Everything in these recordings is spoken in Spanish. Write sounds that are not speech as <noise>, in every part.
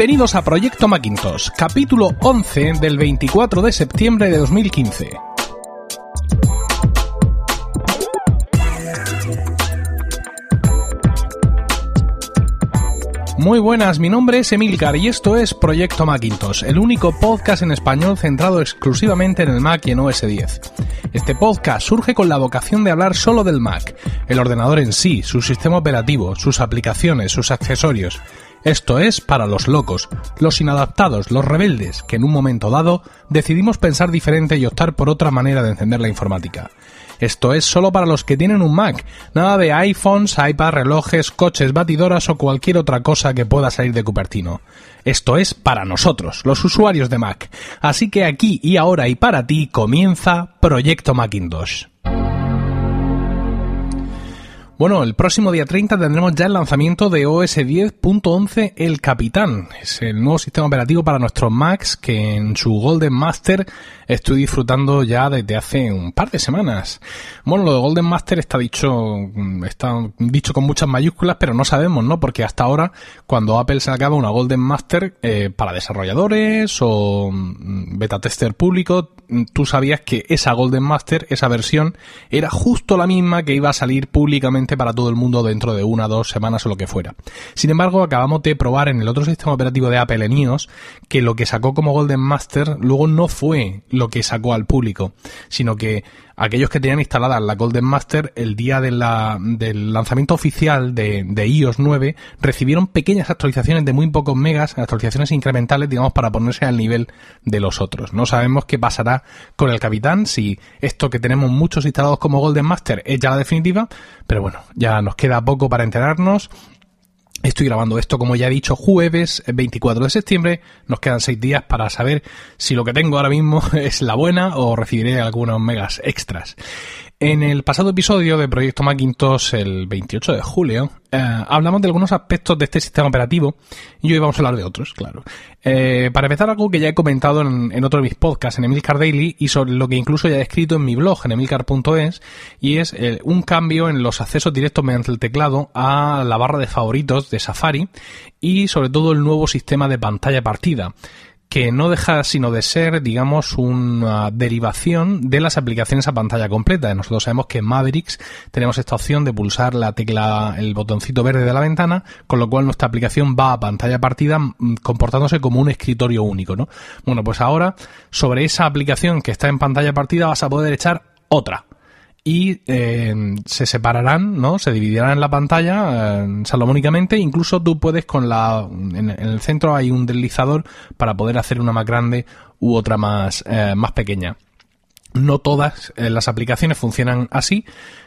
Bienvenidos a Proyecto Macintosh, capítulo 11 del 24 de septiembre de 2015. Muy buenas, mi nombre es Emilcar y esto es Proyecto Macintosh, el único podcast en español centrado exclusivamente en el Mac y en OS 10. Este podcast surge con la vocación de hablar solo del Mac, el ordenador en sí, su sistema operativo, sus aplicaciones, sus accesorios. Esto es para los locos, los inadaptados, los rebeldes, que en un momento dado decidimos pensar diferente y optar por otra manera de encender la informática. Esto es solo para los que tienen un Mac, nada de iPhones, iPads, relojes, coches, batidoras o cualquier otra cosa que pueda salir de Cupertino. Esto es para nosotros, los usuarios de Mac. Así que aquí y ahora y para ti comienza Proyecto Macintosh. Bueno, el próximo día 30 tendremos ya el lanzamiento de OS 10.11 El Capitán. Es el nuevo sistema operativo para nuestros Macs que en su Golden Master estoy disfrutando ya desde hace un par de semanas. Bueno, lo de Golden Master está dicho, está dicho con muchas mayúsculas, pero no sabemos, ¿no? Porque hasta ahora, cuando Apple se acaba una Golden Master eh, para desarrolladores o mm, beta tester público, tú sabías que esa Golden Master, esa versión, era justo la misma que iba a salir públicamente para todo el mundo dentro de una, dos semanas o lo que fuera. Sin embargo, acabamos de probar en el otro sistema operativo de Apple en iOS que lo que sacó como Golden Master luego no fue lo que sacó al público, sino que aquellos que tenían instalada la Golden Master el día del lanzamiento oficial de, de, iOS 9 recibieron pequeñas actualizaciones de muy pocos megas, actualizaciones incrementales, digamos, para ponerse al nivel de los otros. No sabemos qué pasará con el Capitán, si esto que tenemos muchos instalados como Golden Master es ya la definitiva, pero bueno, ya nos queda poco para enterarnos Estoy grabando esto, como ya he dicho, jueves 24 de septiembre. Nos quedan seis días para saber si lo que tengo ahora mismo <laughs> es la buena o recibiré algunos megas extras. En el pasado episodio de Proyecto Macintosh, el 28 de julio, eh, hablamos de algunos aspectos de este sistema operativo y hoy vamos a hablar de otros, claro. Eh, para empezar, algo que ya he comentado en, otro de mis podcasts, en Emilcar Daily, y sobre lo que incluso ya he escrito en mi blog, en emilcar.es, y es eh, un cambio en los accesos directos mediante el teclado a la barra de favoritos de Safari y sobre todo el nuevo sistema de pantalla partida que no deja sino de ser, digamos, una derivación de las aplicaciones a pantalla completa. Nosotros sabemos que en Mavericks tenemos esta opción de pulsar la tecla, el botoncito verde de la ventana, con lo cual nuestra aplicación va a pantalla partida mm, comportándose como un escritorio único, ¿no? Bueno, pues ahora, sobre esa aplicación que está en pantalla partida vas a poder echar otra y eh, se separarán, ¿no? Se dividirán en la pantalla eh, salomónicamente. Incluso tú puedes con la, en, el centro hay un deslizador para poder hacer una más grande u otra más, eh, más pequeña. No todas las aplicaciones funcionan así,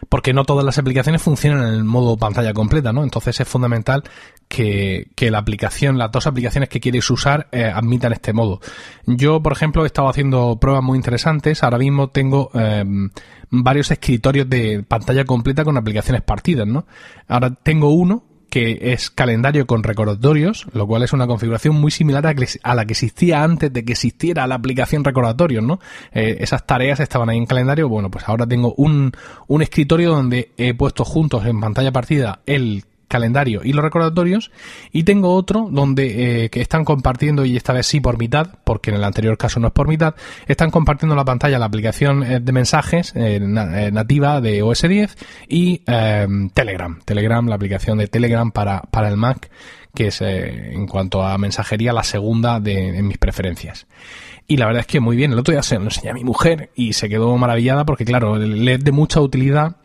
porque no todas las aplicaciones funcionan en el modo pantalla completa, ¿no? Entonces es fundamental que, que la aplicación, las dos aplicaciones que quieres usar, eh, admitan este modo. Yo, por ejemplo, he estado haciendo pruebas muy interesantes. Ahora mismo tengo varios escritorios de pantalla completa con aplicaciones partidas, ¿no? Ahora tengo uno que es calendario con recordatorios, lo cual es una configuración muy similar a, la que existía antes de que existiera la aplicación recordatorios, ¿no? Eh, esas tareas estaban ahí en calendario, bueno, pues ahora tengo un, un escritorio donde he puesto juntos en pantalla partida el calendario y los recordatorios. Y tengo otro donde eh, que están compartiendo y esta vez sí por mitad porque en el anterior caso no es por mitad están compartiendo la pantalla la aplicación eh, de mensajes eh, nativa de OS 10 y Telegram. Telegram la aplicación de Telegram para, para el Mac que es en cuanto a mensajería la segunda de mis preferencias. Y la verdad es que muy bien. El otro día se lo enseñé a mi mujer y se quedó maravillada porque claro le es de mucha utilidad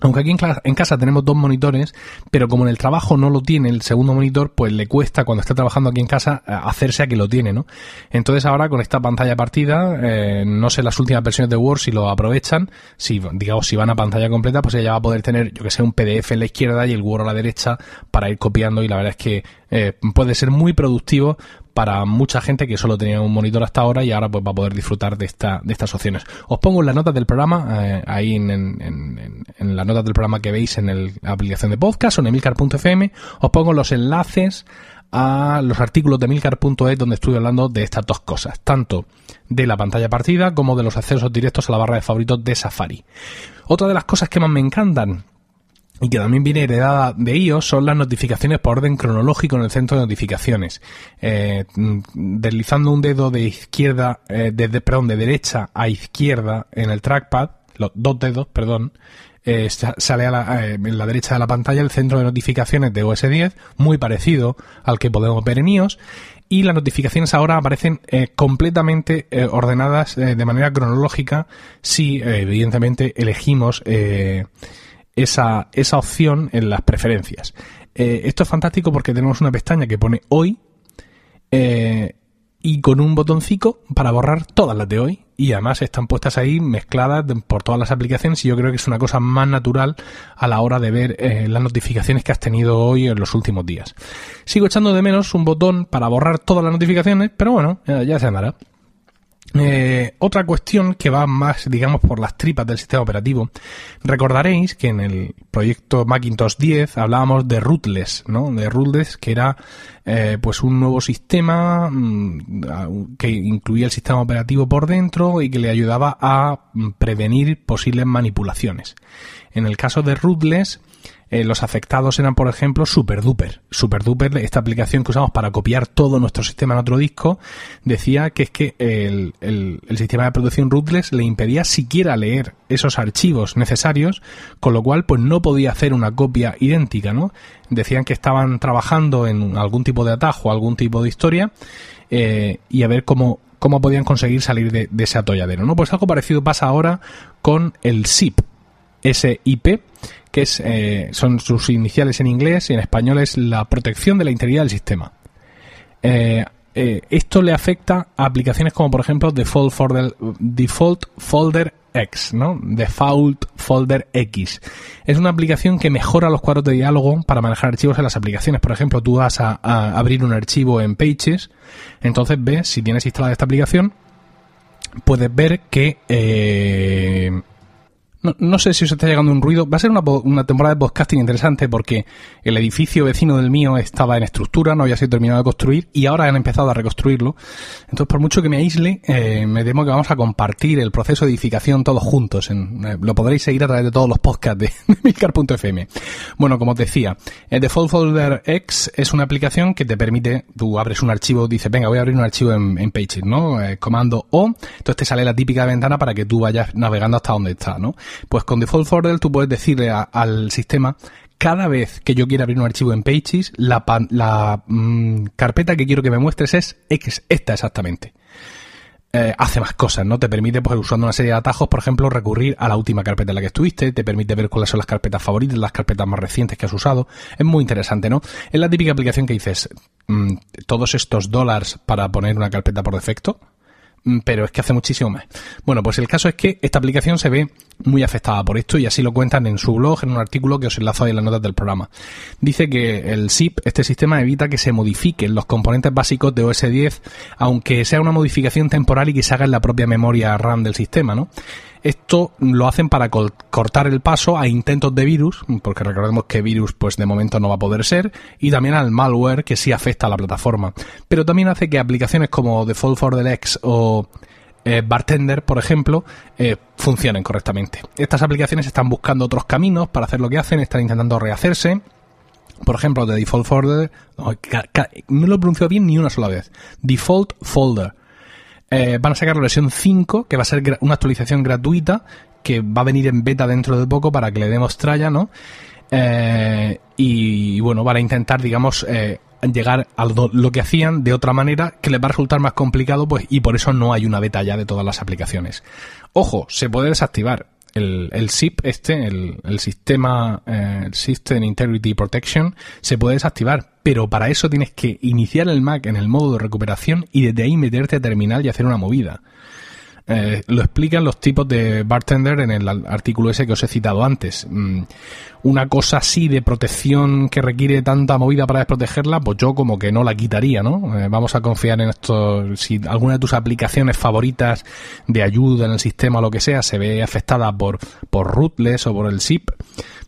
aunque aquí en, casa tenemos dos monitores, pero como en el trabajo no lo tiene el segundo monitor, pues le cuesta cuando está trabajando aquí en casa eh, hacerse a que lo tiene, ¿no? Entonces ahora con esta pantalla partida, eh, no sé las últimas versiones de Word si lo aprovechan, si digamos si van a pantalla completa, pues ella va a poder tener, yo que sé, un PDF en la izquierda y el Word a la derecha para ir copiando y la verdad es que eh, puede ser muy productivo para mucha gente que solo tenía un monitor hasta ahora y ahora pues va a poder disfrutar de esta de estas opciones. Os pongo en las notas del programa, eh, ahí en, en, las notas del programa que veis en la aplicación de podcast o en emilcar.fm, os pongo los enlaces a los artículos de emilcar.es donde estuve hablando de estas dos cosas, tanto de la pantalla partida como de los accesos directos a la barra de favoritos de Safari. Otra de las cosas que más me encantan y que también viene heredada de iOS son las notificaciones por orden cronológico en el centro de notificaciones. Eh, mm, deslizando un dedo de izquierda, eh, de, perdón, de derecha a izquierda en el trackpad, los dos dedos, perdón, eh, sale a la, eh, en la derecha de la pantalla el centro de notificaciones de OS 10, muy parecido al que podemos ver en iOS, y las notificaciones ahora aparecen eh, completamente ordenadas de manera cronológica si evidentemente elegimos esa, esa opción en las preferencias. Eh, esto es fantástico porque tenemos una pestaña que pone hoy eh, y con un botoncito para borrar todas las de hoy y además están puestas ahí mezcladas por todas las aplicaciones y yo creo que es una cosa más natural a la hora de ver eh, las notificaciones que has tenido hoy en los últimos días. Sigo echando de menos un botón para borrar todas las notificaciones, pero bueno, ya se andará. Eh, otra cuestión que va más, digamos, por las tripas del sistema operativo. Recordaréis que en el proyecto Macintosh 10 hablábamos de Rootless, ¿no? De Rootless, que era, eh, pues, un nuevo sistema mm, que incluía el sistema operativo por dentro y que le ayudaba a mm, prevenir posibles manipulaciones. En el caso de Rootless, eh, los afectados eran, por ejemplo, SuperDuper. SuperDuper, esta aplicación que usamos para copiar todo nuestro sistema en otro disco, decía que es que el, el, sistema de producción rootless le impedía siquiera leer esos archivos necesarios, con lo cual pues no podía hacer una copia idéntica, ¿no? Decían que estaban trabajando en algún tipo de atajo, algún tipo de historia, eh, y a ver cómo, cómo podían conseguir salir de, ese atolladero, ¿no? Pues algo parecido pasa ahora con el SIP, SIP, que es, eh, son sus iniciales en inglés y en español es la protección de la integridad del sistema. Eh, eh, esto le afecta a aplicaciones como por ejemplo Default Folder, Default Folder X, ¿no? Default Folder X. Es una aplicación que mejora los cuadros de diálogo para manejar archivos en las aplicaciones. Por ejemplo, tú vas a, a abrir un archivo en Pages, entonces ves, si tienes instalada esta aplicación, puedes ver que eh, no, sé si os está llegando un ruido. Va a ser una, una, temporada de podcasting interesante porque el edificio vecino del mío estaba en estructura, no había sido terminado de construir y ahora han empezado a reconstruirlo. Entonces, por mucho que me aísle, eh, me temo que vamos a compartir el proceso de edificación todos juntos. Eh, lo podréis seguir a través de todos los podcasts de, de Bueno, como os decía, el Default Folder X es una aplicación que te permite, tú abres un archivo, dices, venga, voy a abrir un archivo en, en Pages, ¿no? Eh, comando O, entonces te sale la típica ventana para que tú vayas navegando hasta donde está, ¿no? Pues con Default Folder tú puedes decirle al sistema cada vez que yo quiera abrir un archivo en Pages, la, mm, carpeta que quiero que me muestres es esta exactamente. Eh, hace más cosas, ¿no? Te permite, pues usando una serie de atajos, por ejemplo, recurrir a la última carpeta en la que estuviste, te permite ver cuáles son las carpetas favoritas, las carpetas más recientes que has usado. Es muy interesante, ¿no? Es la típica aplicación que dices, mm, todos estos dólares para poner una carpeta por defecto, pero es que hace muchísimo más. Bueno, pues el caso es que esta aplicación se ve muy afectada por esto y así lo cuentan en su blog, en un artículo que os enlazo ahí en las notas del programa. Dice que el SIP, este sistema, evita que se modifiquen los componentes básicos de OS 10, aunque sea una modificación temporal y que se haga en la propia memoria RAM del sistema, ¿no? Esto lo hacen para cortar el paso a intentos de virus, porque recordemos que virus pues de momento no va a poder ser, y también al malware que sí afecta a la plataforma. Pero también hace que aplicaciones como Default for the o eh, Bartender, por ejemplo, eh, funcionen correctamente. Estas aplicaciones están buscando otros caminos para hacer lo que hacen, están intentando rehacerse. Por ejemplo, de Default Folder, no lo pronuncio bien ni una sola vez. Default Folder eh, van a sacar la versión 5, que va a ser una actualización gratuita, que va a venir en beta dentro de poco para que le demos tralla, ¿no? Eh, y bueno, van a intentar, digamos, eh, llegar a lo, que hacían de otra manera que les va a resultar más complicado, pues, y por eso no hay una beta ya de todas las aplicaciones. Ojo, se puede desactivar el, el SIP este, el, el sistema eh, System Integrity Protection, se puede desactivar, pero para eso tienes que iniciar el Mac en el modo de recuperación y desde ahí meterte a terminal y hacer una movida. Eh, lo explican los tipos de bartender en el artículo ese que os he citado antes. Mm, una cosa así de protección que requiere tanta movida para desprotegerla, pues yo como que no la quitaría, ¿no? Eh, vamos a confiar en esto. Si alguna de tus aplicaciones favoritas de ayuda en el sistema o lo que sea se ve afectada por, por rootless o por el zip,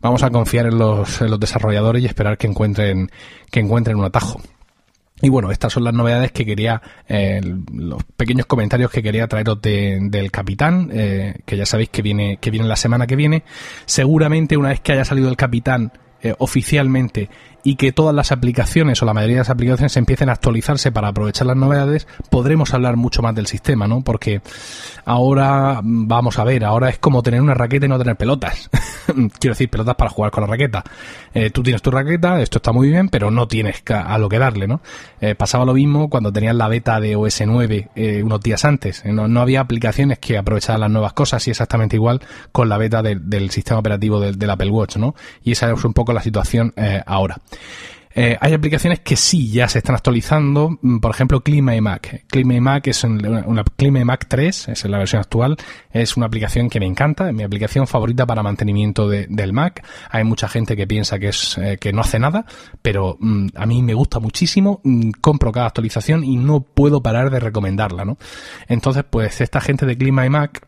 vamos a confiar en los, en los desarrolladores y esperar que encuentren, que encuentren un atajo. Y bueno, estas son las novedades que quería, eh, los pequeños comentarios que quería traeros del capitán, eh, que ya sabéis que viene, que viene la semana que viene. Seguramente una vez que haya salido el capitán eh, oficialmente y que todas las aplicaciones o la mayoría de las aplicaciones empiecen a actualizarse para aprovechar las novedades, podremos hablar mucho más del sistema, ¿no? Porque ahora, vamos a ver, ahora es como tener una raqueta y no tener pelotas. <laughs> Quiero decir, pelotas para jugar con la raqueta. Eh, tú tienes tu raqueta, esto está muy bien, pero no tienes a lo que darle, ¿no? Eh, pasaba lo mismo cuando tenías la beta de OS 9 eh, unos días antes. No, no, había aplicaciones que aprovecharan las nuevas cosas y exactamente igual con la beta del sistema operativo del, del, Apple Watch, ¿no? Y esa es un poco la situación ahora. Eh, hay aplicaciones que sí ya se están actualizando, mm, por ejemplo ClimaMac. ClimaMac es una, una ClimaMac 3, es la versión actual, es una aplicación que me encanta, es mi aplicación favorita para mantenimiento del Mac. Hay mucha gente que piensa que es eh, que no hace nada, pero mm, a mí me gusta muchísimo, mm, compro cada actualización y no puedo parar de recomendarla, ¿no? Entonces, pues esta gente de ClimaMac,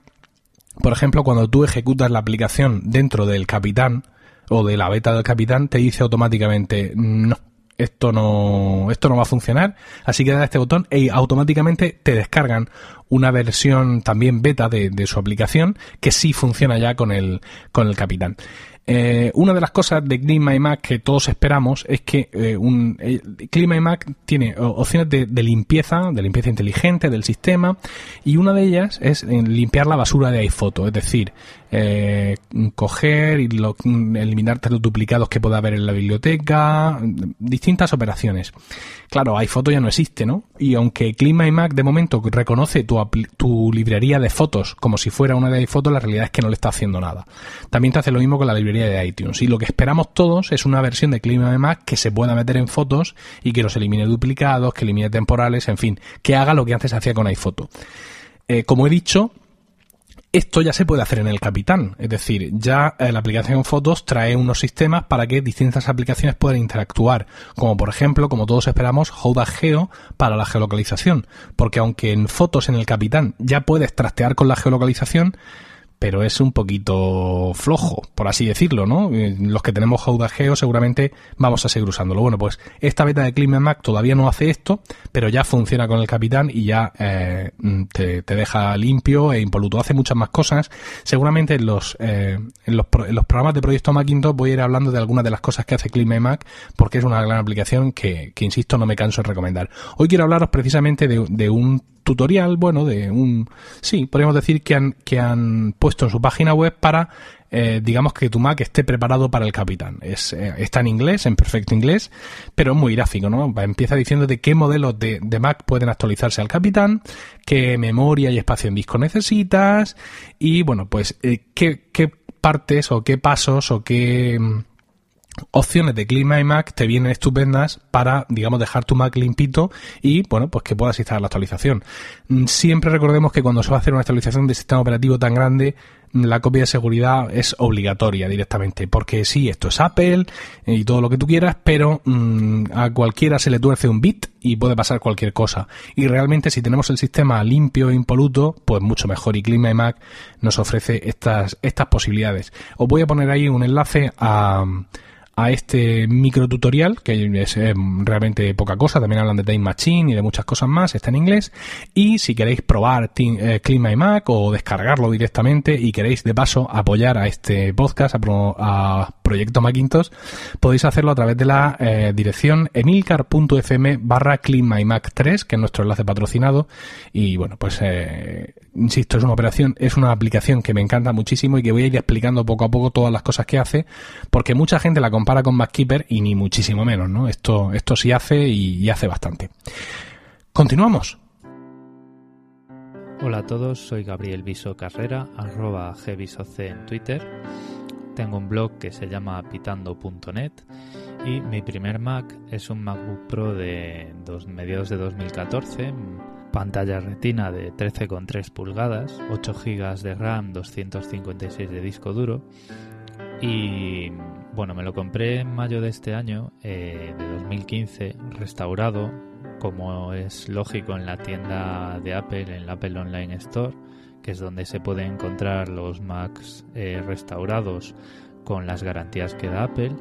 por ejemplo, cuando tú ejecutas la aplicación dentro del Capitán, o de la beta del capitán te dice automáticamente no, esto no, esto no va a funcionar, así que da este botón y automáticamente te descargan una versión también beta de, de, su aplicación que sí funciona ya con el, con el capitán. Eh, una de las cosas de CleanMyMac que todos esperamos es que eh, un, eh, CleanMyMac tiene opciones de, limpieza, de limpieza inteligente del sistema, y una de ellas es limpiar la basura de iPhoto, es decir, eh, coger y lo, eliminarte los duplicados que pueda haber en la biblioteca, distintas operaciones. Claro, iPhoto ya no existe, ¿no? Y aunque CleanMyMac de momento reconoce tu, tu librería de fotos como si fuera una de iPhoto, la realidad es que no le está haciendo nada. También te hace lo mismo con la librería de iTunes. Y lo que esperamos todos es una versión de Clima Mac que se pueda meter en fotos y que los elimine duplicados, que elimine temporales, en fin, que haga lo que antes hacía con iPhoto. Eh, como he dicho, esto ya se puede hacer en el Capitán, es decir, ya eh, la aplicación Fotos trae unos sistemas para que distintas aplicaciones puedan interactuar, como por ejemplo, como todos esperamos, Houda Geo para la geolocalización, porque aunque en Fotos en el Capitán ya puedes trastear con la geolocalización, pero es un poquito flojo, por así decirlo, ¿no? Eh, los que tenemos Geo seguramente vamos a seguir usándolo. Bueno, pues esta beta de Mac todavía no hace esto, pero ya funciona con el Capitán y ya eh, te, deja limpio e impoluto. Hace muchas más cosas. Seguramente en los, eh, en los, programas de Proyecto Macintosh voy a ir hablando de algunas de las cosas que hace Mac porque es una gran aplicación que, que, insisto, no me canso de recomendar. Hoy quiero hablaros precisamente de, de un tutorial, bueno, de un, sí, podríamos decir que han, que han puesto en su página web para, eh, digamos que tu Mac esté preparado para el capitán. Es, eh, está en inglés, en perfecto inglés, pero es muy gráfico, ¿no? Empieza diciendo de qué modelos de, Mac pueden actualizarse al capitán, qué memoria y espacio en disco necesitas, y bueno, pues eh, qué, qué partes o qué pasos o qué opciones de Clima y Mac te vienen estupendas para, digamos, dejar tu Mac limpito y, bueno, pues que puedas instalar la actualización. Mm, siempre recordemos que cuando se va a hacer una actualización de sistema operativo tan grande, mm, la copia de seguridad es obligatoria directamente, porque sí, esto es Apple y todo lo que tú quieras, pero mmm, a cualquiera se le tuerce un bit y puede pasar cualquier cosa. Y realmente si tenemos el sistema limpio e impoluto, pues mucho mejor. Y Clima Mac nos ofrece estas, estas posibilidades. Os voy a poner ahí un enlace a a este micro tutorial, que es realmente poca cosa, también hablan de Time Machine y de muchas cosas más, está en inglés, y si queréis probar eh, Clima y Mac o descargarlo directamente y queréis de paso apoyar a este podcast, a, Proyecto Macintosh, podéis hacerlo a través de la eh, dirección emilcar.fm barra Mac 3, que es nuestro enlace patrocinado, y bueno, pues insisto, es una operación, es una aplicación que me encanta muchísimo y que voy a ir explicando poco a poco todas las cosas que hace, porque mucha gente la compara con MacKeeper y ni muchísimo menos, ¿no? Esto, esto sí hace y, hace bastante. Continuamos. Hola a todos, soy Gabriel Viso Carrera, arroba gvisoc en Twitter. Tengo un blog que se llama pitando.net y mi primer Mac es un MacBook Pro de dos, mediados de 2014, pantalla retina de 13,3 pulgadas, 8 GB de RAM, 256 de disco duro y bueno, me lo compré en mayo de este año, eh, de 2015, restaurado, como es lógico en la tienda de Apple, en la Apple Online Store, que es donde se pueden encontrar los Macs eh, restaurados con las garantías que da Apple.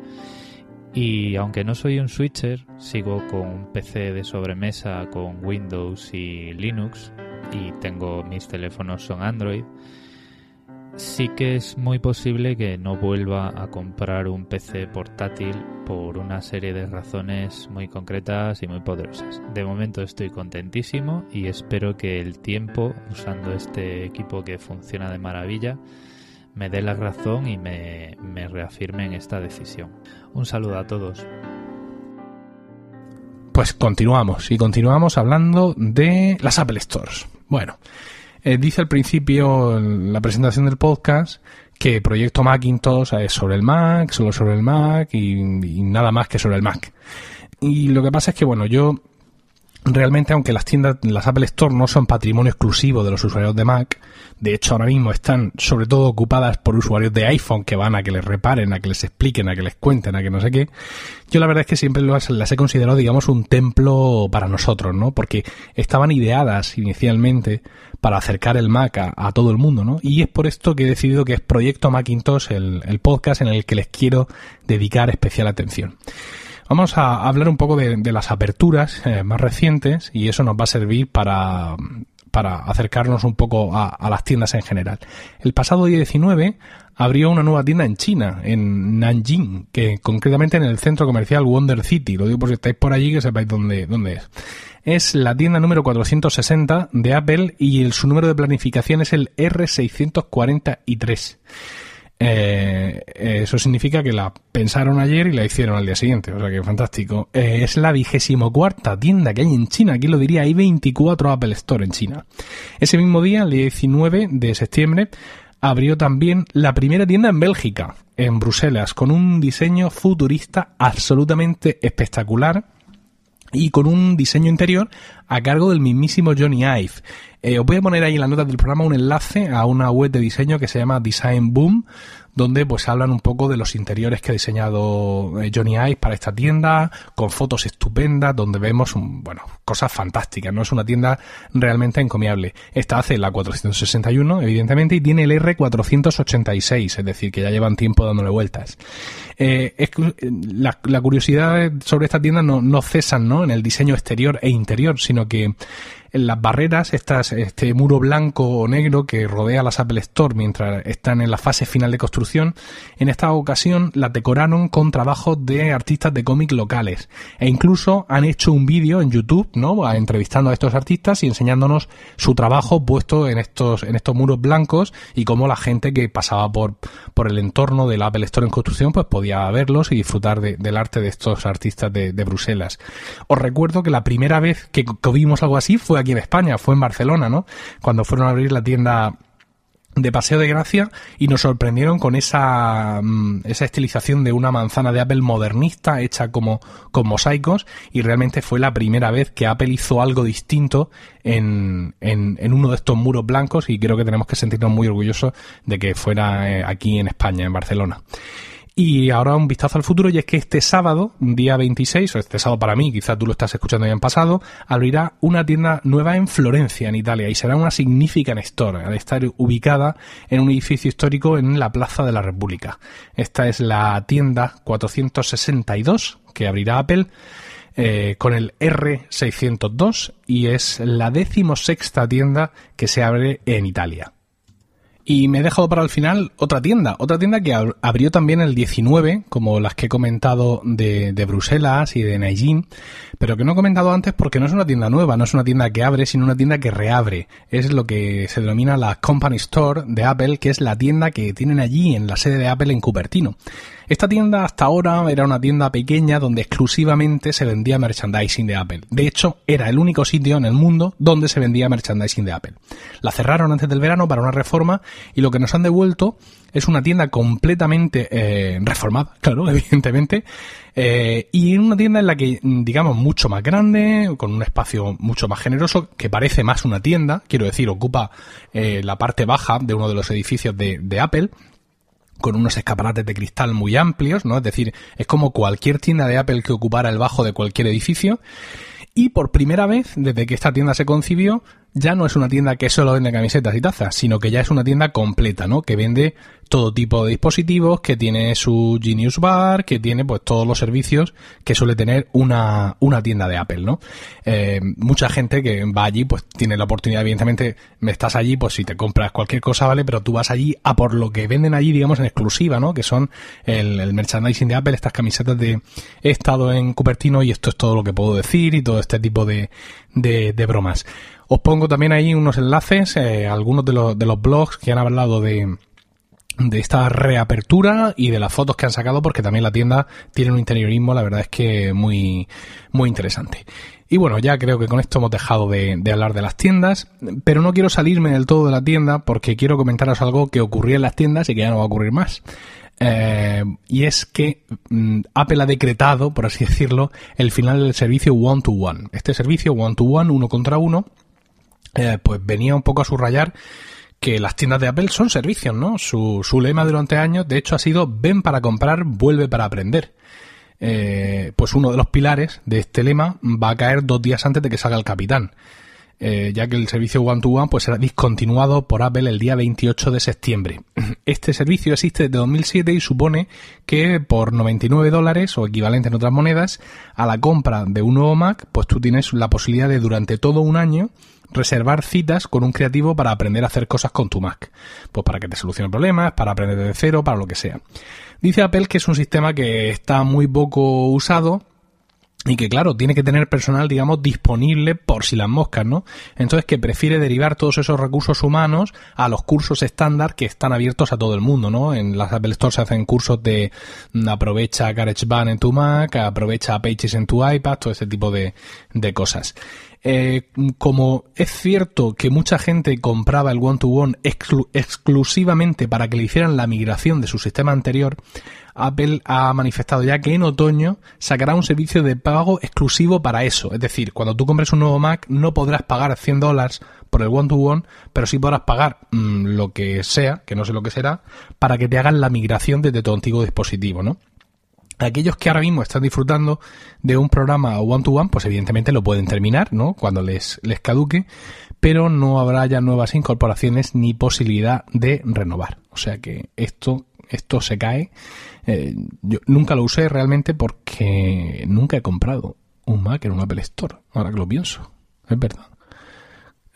Y aunque no soy un switcher, sigo con un PC de sobremesa con Windows y Linux y tengo mis teléfonos son Android. Sí que es muy posible que no vuelva a comprar un PC portátil por una serie de razones muy concretas y muy poderosas. De momento estoy contentísimo y espero que el tiempo usando este equipo que funciona de maravilla me dé la razón y me, me reafirme en esta decisión. Un saludo a todos. Pues continuamos y continuamos hablando de las Apple Stores. Bueno, eh, dice al principio en la presentación del podcast que Proyecto Macintosh es sobre el Mac, solo sobre el Mac y, y nada más que sobre el Mac. Y lo que pasa es que, bueno, yo realmente, aunque las tiendas, las Apple Store no son patrimonio exclusivo de los usuarios de Mac, de hecho ahora mismo están sobre todo ocupadas por usuarios de iPhone que van a que les reparen, a que les expliquen, a que les cuenten, a que no sé qué. Yo la verdad es que siempre las he considerado, digamos, un templo para nosotros, ¿no? Porque estaban ideadas inicialmente para acercar el Mac a, todo el mundo, ¿no? Y es por esto que he decidido que es Proyecto Macintosh el, podcast en el que les quiero dedicar especial atención. Vamos a hablar un poco de, las aperturas eh, más recientes y eso nos va a servir para, para acercarnos un poco a, las tiendas en general. El pasado día 19 abrió una nueva tienda en China, en Nanjing, que concretamente en el centro comercial Wonder City. Lo digo por si estáis por allí que sepáis dónde, dónde es. Es la tienda número 460 de Apple y su número de planificación es el R643. Eh, eso significa que la pensaron ayer y la hicieron al día siguiente. O sea que fantástico. Eh, es la vigésimo cuarta tienda que hay en China. Aquí lo diría, hay 24 Apple Store en China. Ese mismo día, el 19 de septiembre, abrió también la primera tienda en Bélgica, en Bruselas, con un diseño futurista absolutamente espectacular y con un diseño interior a cargo del mismísimo Johnny Ive. Eh, os voy a poner ahí en la nota del programa un enlace a una web de diseño que se llama Design Boom, donde pues hablan un poco de los interiores que ha diseñado eh, Johnny Ive para esta tienda, con fotos estupendas, donde vemos, bueno, cosas fantásticas, ¿no? Es una tienda realmente encomiable. Esta hace la 461, evidentemente, y tiene el R486, es decir, que ya llevan tiempo dándole vueltas. Eh, es, la, la, curiosidad sobre esta tienda no, no cesan, ¿no? En el diseño exterior e interior, sino que en las barreras, estas, este muro blanco o negro que rodea las Apple Store mientras están en la fase final de construcción, en esta ocasión la decoraron con trabajos de artistas de cómic locales e incluso han hecho un vídeo en YouTube, ¿no? Entrevistando a estos artistas y enseñándonos su trabajo puesto en estos, en estos muros blancos y cómo la gente que pasaba por, por el entorno del Apple Store en construcción pues podía verlos y disfrutar del arte de estos artistas de, Bruselas. Os recuerdo que la primera vez que, que vimos algo así fue aquí en España, fue en Barcelona, ¿no? Cuando fueron a abrir la tienda de Paseo de Gracia y nos sorprendieron con esa, mm, esa estilización de una manzana de Apple modernista hecha como con mosaicos y realmente fue la primera vez que Apple hizo algo distinto en, en, en uno de estos muros blancos y creo que tenemos que sentirnos muy orgullosos de que fuera eh, aquí en España, en Barcelona. Y ahora un vistazo al futuro y es que este sábado, día 26, o este sábado para mí, quizás tú lo estás escuchando ya en pasado, abrirá una tienda nueva en Florencia, en Italia, y será una Significant Store, al estar ubicada en un edificio histórico en la Plaza de la República. Esta es la tienda 462 que abrirá Apple. Eh, con el R602 y es la decimosexta tienda que se abre en Italia. Y me he dejado para el final otra tienda, otra tienda que abrió también el 19, como las que he comentado de, de, Bruselas y de Nanjing, pero que no he comentado antes porque no es una tienda nueva, no es una tienda que abre, sino una tienda que reabre. Es lo que se denomina la Company Store de Apple, que es la tienda que tienen allí en la sede de Apple en Cupertino. Esta tienda hasta ahora era una tienda pequeña donde exclusivamente se vendía merchandising de Apple. De hecho, era el único sitio en el mundo donde se vendía merchandising de Apple. La cerraron antes del verano para una reforma y lo que nos han devuelto es una tienda completamente eh, reformada, <laughs> claro, evidentemente, eh, y una tienda en la que, digamos, mucho más grande, con un espacio mucho más generoso, que parece más una tienda, quiero decir, ocupa eh, la parte baja de uno de los edificios de Apple, con unos escaparates de cristal muy amplios, ¿no? Es decir, es como cualquier tienda de Apple que ocupara el bajo de cualquier edificio. Y por primera vez, desde que esta tienda se concibió, ya no es una tienda que solo vende camisetas y tazas, sino que ya es una tienda completa, ¿no? Que vende todo tipo de dispositivos, que tiene su Genius Bar, que tiene pues todos los servicios que suele tener una, una tienda de Apple, ¿no? Eh, mucha gente que va allí pues tiene la oportunidad, evidentemente, me estás allí, pues si te compras cualquier cosa, ¿vale? Pero tú vas allí a por lo que venden allí, digamos, en exclusiva, ¿no? Que son el, el merchandising de Apple, estas camisetas de he estado en Cupertino y esto es todo lo que puedo decir y todo este tipo de, de, de bromas. Os pongo también ahí unos enlaces, eh, algunos de los, blogs que han hablado de, de esta reapertura y de las fotos que han sacado porque también la tienda tiene un interiorismo la verdad es que muy muy interesante y bueno ya creo que con esto hemos dejado de, de, hablar de las tiendas pero no quiero salirme del todo de la tienda porque quiero comentaros algo que ocurría en las tiendas y que ya no va a ocurrir más eh, y es que mm, Apple ha decretado por así decirlo el final del servicio one to one este servicio one to one uno contra uno eh, pues venía un poco a subrayar que las tiendas de Apple son servicios, ¿no? Su, su lema durante años, de hecho, ha sido ven para comprar, vuelve para aprender. Eh, pues uno de los pilares de este lema va a caer dos días antes de que salga el capitán, eh, ya que el servicio One to One pues será discontinuado por Apple el día 28 de septiembre. <clears throat> Este servicio existe desde 2007 y supone que por 99 dólares o equivalente en otras monedas a la compra de un nuevo Mac, pues tú tienes la posibilidad de durante todo un año reservar citas con un creativo para aprender a hacer cosas con tu Mac. Pues para que te solucione problemas, para aprender desde cero, para lo que sea. Dice Apple que es un sistema que está muy poco usado, y que claro, tiene que tener personal, digamos, disponible por si las moscas, ¿no? Entonces que prefiere derivar todos esos recursos humanos a los cursos estándar que están abiertos a todo el mundo, ¿no? En las Apple Store se hacen cursos de mm, aprovecha GarageBand en tu Mac, aprovecha Pages en tu iPad, todo ese tipo de, de cosas. Eh, como es cierto que mucha gente compraba el one-to-one exclu exclusivamente para que le hicieran la migración de su sistema anterior, Apple ha manifestado ya que en otoño sacará un servicio de pago exclusivo para eso. Es decir, cuando tú compres un nuevo Mac no podrás pagar 100 dólares por el one-to-one, pero sí podrás pagar mmm, lo que sea, que no sé lo que será, para que te hagan la migración desde tu antiguo dispositivo, ¿no? Aquellos que ahora mismo están disfrutando de un programa one-to-one, pues evidentemente lo pueden terminar, ¿no? Cuando les, les caduque, pero no habrá ya nuevas incorporaciones ni posibilidad de renovar. O sea que esto, esto se cae. Eh, yo nunca lo usé realmente porque nunca he comprado un Mac en un Apple Store, ahora que lo pienso. Es verdad.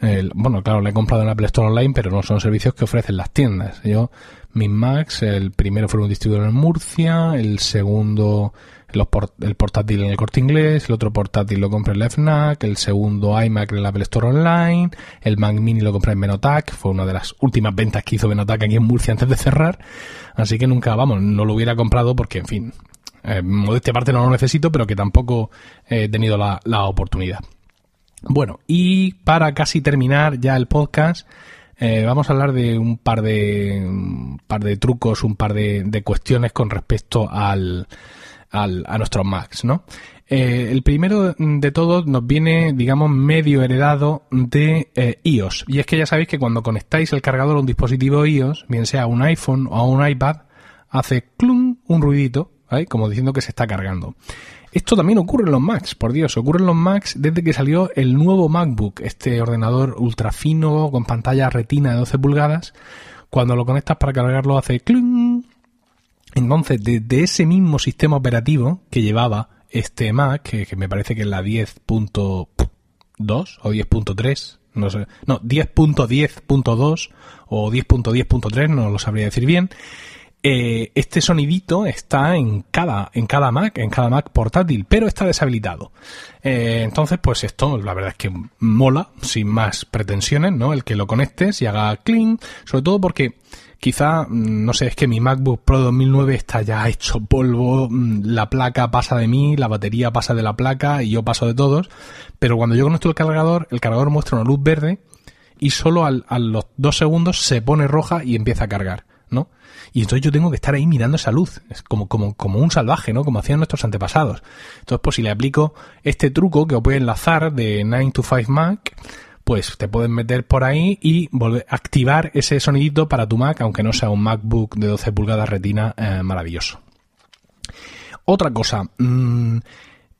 El, bueno, claro, lo he comprado en Apple Store Online, pero no son servicios que ofrecen las tiendas. Yo mis Macs, el primero fue un distribuidor en Murcia, el segundo el portátil en el corte inglés, el otro portátil lo compré en la FNAC, el segundo iMac en la Apple Store Online, el Mac Mini lo compré en Benotac, fue una de las últimas ventas que hizo Benotac aquí en Murcia antes de cerrar, así que nunca, vamos, no lo hubiera comprado porque, en fin, eh, modestia aparte no lo necesito, pero que tampoco he tenido la, la oportunidad. Bueno, y para casi terminar ya el podcast, eh, vamos a hablar de un par de un par de trucos, un par de, cuestiones con respecto al, al, a nuestros Macs, ¿no? Eh, el primero de todos nos viene, digamos, medio heredado de eh, iOS. Y es que ya sabéis que cuando conectáis el cargador a un dispositivo iOS, bien sea un iPhone o a un iPad, hace clum un ruidito, como diciendo que se está cargando. Esto también ocurre en los Macs, por Dios, ocurre en los Macs desde que salió el nuevo MacBook, este ordenador ultra fino con pantalla retina de 12 pulgadas. Cuando lo conectas para cargarlo hace cling. Entonces, desde ese mismo sistema operativo que llevaba este Mac, que, que me parece que es la 10.2 o 10.3, no sé, no, 10.10.2 o 10.10.3, no lo sabría decir bien, eh, este sonidito está en cada, en cada Mac, en cada Mac portátil, pero está deshabilitado. Eh, entonces, pues esto, la verdad es que mola, sin más pretensiones, ¿no? El que lo conectes y haga clean, sobre todo porque quizá, no sé, es que mi MacBook Pro 2009 está ya hecho polvo, la placa pasa de mí, la batería pasa de la placa y yo paso de todos, pero cuando yo conecto el cargador, el cargador muestra una luz verde y solo a los dos segundos se pone roja y empieza a cargar, ¿no? Y entonces yo tengo que estar ahí mirando esa luz, es como, como, como un salvaje, ¿no? Como hacían nuestros antepasados. Entonces, pues si le aplico este truco que os voy a enlazar de 9 to 5 Mac, pues te puedes meter por ahí y volver activar ese sonidito para tu Mac, aunque no sea un MacBook de 12 pulgadas retina eh, maravilloso. Otra cosa, mmm,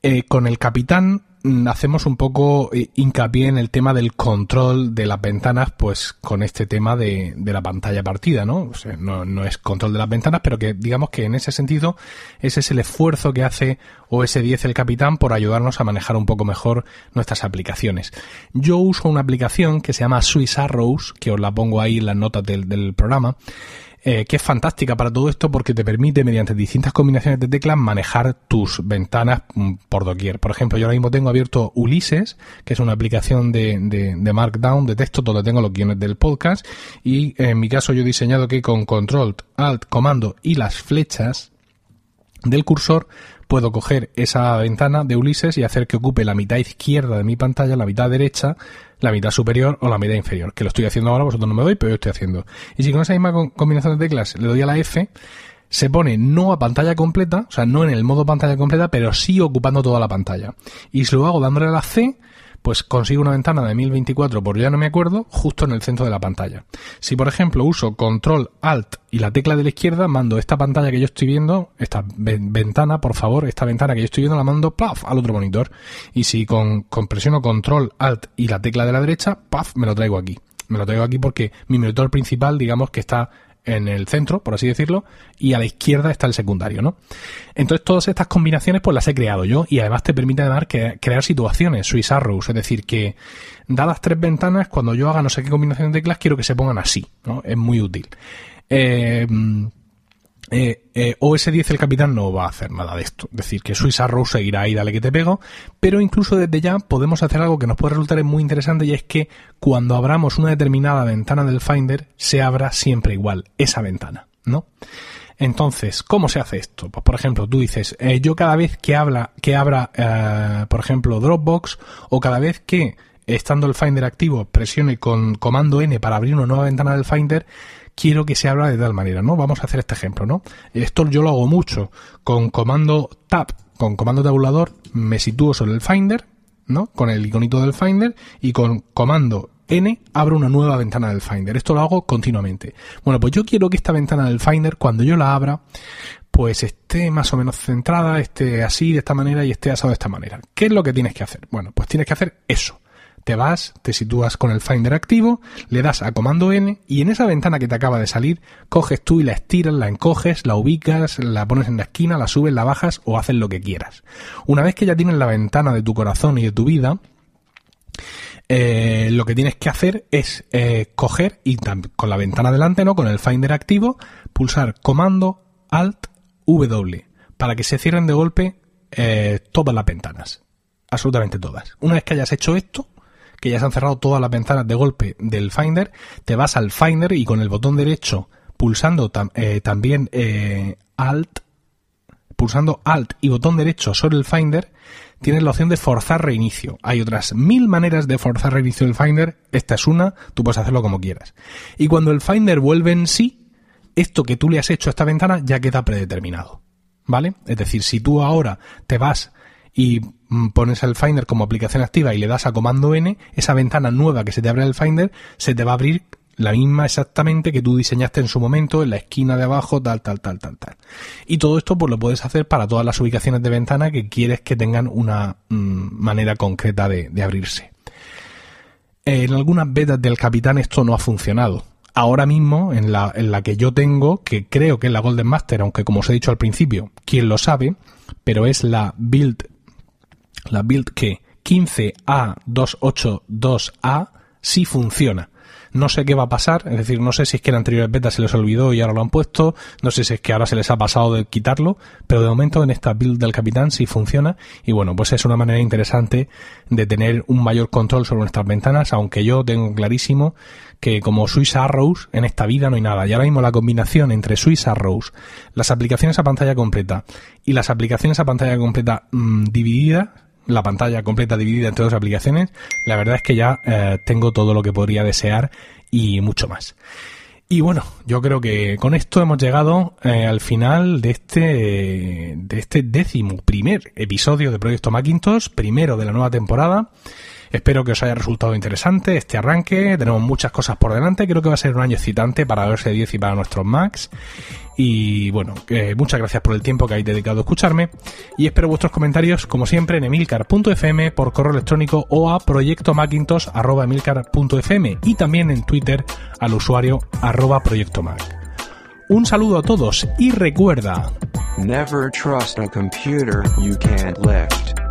eh, con el Capitán mm, hacemos un poco eh, hincapié en el tema del control de las ventanas, pues con este tema de, de la pantalla partida, ¿no? No, no es control de las ventanas, pero que digamos que en ese sentido ese es el esfuerzo que hace OS 10 el capitán por ayudarnos a manejar un poco mejor nuestras aplicaciones. Yo uso una aplicación que se llama Swiss Arrows, que os la pongo ahí en las notas del, del programa, eh, que es fantástica para todo esto porque te permite, mediante distintas combinaciones de teclas, manejar tus ventanas mm, por doquier. Por ejemplo, yo ahora mismo tengo abierto Ulises, que es una aplicación de, de, Markdown, de texto, donde tengo los guiones del podcast, y en mi caso yo he diseñado que con Control, Alt, Comando y las flechas del cursor puedo coger esa ventana de Ulises y hacer que ocupe la mitad izquierda de mi pantalla, la mitad derecha, la mitad superior o la mitad inferior. Que lo estoy haciendo ahora, vosotros no me doy, pero yo estoy haciendo. Y si con esa misma combinación de teclas le doy a la F, se pone no a pantalla completa, o sea, no en el modo pantalla completa, pero sí ocupando toda la pantalla. Y si lo hago dándole a la C, pues consigo una ventana de 1024 por ya no me acuerdo, justo en el centro de la pantalla. Si por ejemplo uso control alt y la tecla de la izquierda, mando esta pantalla que yo estoy viendo, esta ventana, por favor, esta ventana que yo estoy viendo la mando paf al otro monitor. Y si con, con presiono control alt y la tecla de la derecha, paf, me lo traigo aquí. Me lo traigo aquí porque mi monitor principal, digamos que está en el centro, por así decirlo, y a la izquierda está el secundario, ¿no? Entonces todas estas combinaciones pues las he creado yo y además te permite crear situaciones, Swiss Arrows, es decir, que dadas tres ventanas, cuando yo haga no sé qué combinación de teclas, quiero que se pongan así, ¿no? Es muy útil. Eh, eh, eh, OS 10 el capitán no va a hacer nada de esto. Es decir, que Swiss Arrow seguirá ahí, dale que te pego. Pero incluso desde ya podemos hacer algo que nos puede resultar muy interesante y es que cuando abramos una determinada ventana del Finder, se abra siempre igual esa ventana, ¿no? Entonces, ¿cómo se hace esto? Pues, por ejemplo, tú dices, eh, yo cada vez que, habla, que abra, por ejemplo, Dropbox, o cada vez que, estando el Finder activo, presione con comando N para abrir una nueva ventana del Finder, quiero que se abra de tal manera, ¿no? Vamos a hacer este ejemplo, ¿no? Esto yo lo hago mucho. Con comando tab, con comando tabulador, me sitúo sobre el Finder, ¿no? Con el iconito del Finder y con comando N abro una nueva ventana del Finder. Esto lo hago continuamente. Bueno, pues yo quiero que esta ventana del Finder, cuando yo la abra, pues esté más o menos centrada, esté así de esta manera y esté asado de esta manera. ¿Qué es lo que tienes que hacer? Bueno, pues tienes que hacer eso te vas, te sitúas con el Finder activo, le das a comando N y en esa ventana que te acaba de salir, coges tú y la estiras, la encoges, la ubicas, la pones en la esquina, la subes, la bajas o haces lo que quieras. Una vez que ya tienes la ventana de tu corazón y de tu vida, eh, lo que tienes que hacer es eh, coger y con la ventana delante, ¿no? Con el Finder activo, pulsar comando Alt W para que se cierren de golpe eh, todas las ventanas. Absolutamente todas. Una vez que hayas hecho esto, que ya se han cerrado todas las ventanas de golpe del Finder, te vas al Finder y con el botón derecho pulsando eh, también eh, Alt, pulsando Alt y botón derecho sobre el Finder, tienes la opción de forzar reinicio. Hay otras mil maneras de forzar reinicio del Finder, esta es una, tú puedes hacerlo como quieras. Y cuando el Finder vuelve en sí, esto que tú le has hecho a esta ventana ya queda predeterminado. ¿Vale? Es decir, si tú ahora te vas y mm, pones el Finder como aplicación activa y le das a comando N, esa ventana nueva que se te abre en el Finder se te va a abrir la misma exactamente que tú diseñaste en su momento, en la esquina de abajo, tal, tal, tal, tal, tal. Y todo esto pues lo puedes hacer para todas las ubicaciones de ventana que quieres que tengan una mm, manera concreta de, de abrirse. En algunas betas del Capitán esto no ha funcionado. Ahora mismo, en la, en la que yo tengo, que creo que es la Golden Master, aunque como os he dicho al principio, quién lo sabe, pero es la Build la build que 15A282A sí funciona. No sé qué va a pasar, es decir, no sé si es que en anteriores betas se les olvidó y ahora lo han puesto, no sé si es que ahora se les ha pasado de quitarlo, pero de momento en esta build del capitán sí funciona y bueno, pues es una manera interesante de tener un mayor control sobre nuestras ventanas, aunque yo tengo clarísimo que como Swiss Arrows en esta vida no hay nada. Y ahora mismo la combinación entre Swiss Arrows, las aplicaciones a pantalla completa y las aplicaciones a pantalla completa mmm, dividida la pantalla completa dividida entre dos aplicaciones, la verdad es que ya eh, tengo todo lo que podría desear y mucho más. Y bueno, yo creo que con esto hemos llegado eh, al final de este, de este décimo primer episodio de Proyecto Macintosh, primero de la nueva temporada. Espero que os haya resultado interesante este arranque. Tenemos muchas cosas por delante. Creo que va a ser un año excitante para OS 10 y para nuestros Macs. Y bueno, muchas gracias por el tiempo que habéis dedicado a escucharme. Y espero vuestros comentarios, como siempre, en emilcar.fm por correo electrónico o a proyectomacintosh.emilcar.fm y también en Twitter al usuario arroba proyectomac. Un saludo a todos y recuerda. Never trust a computer you can't lift.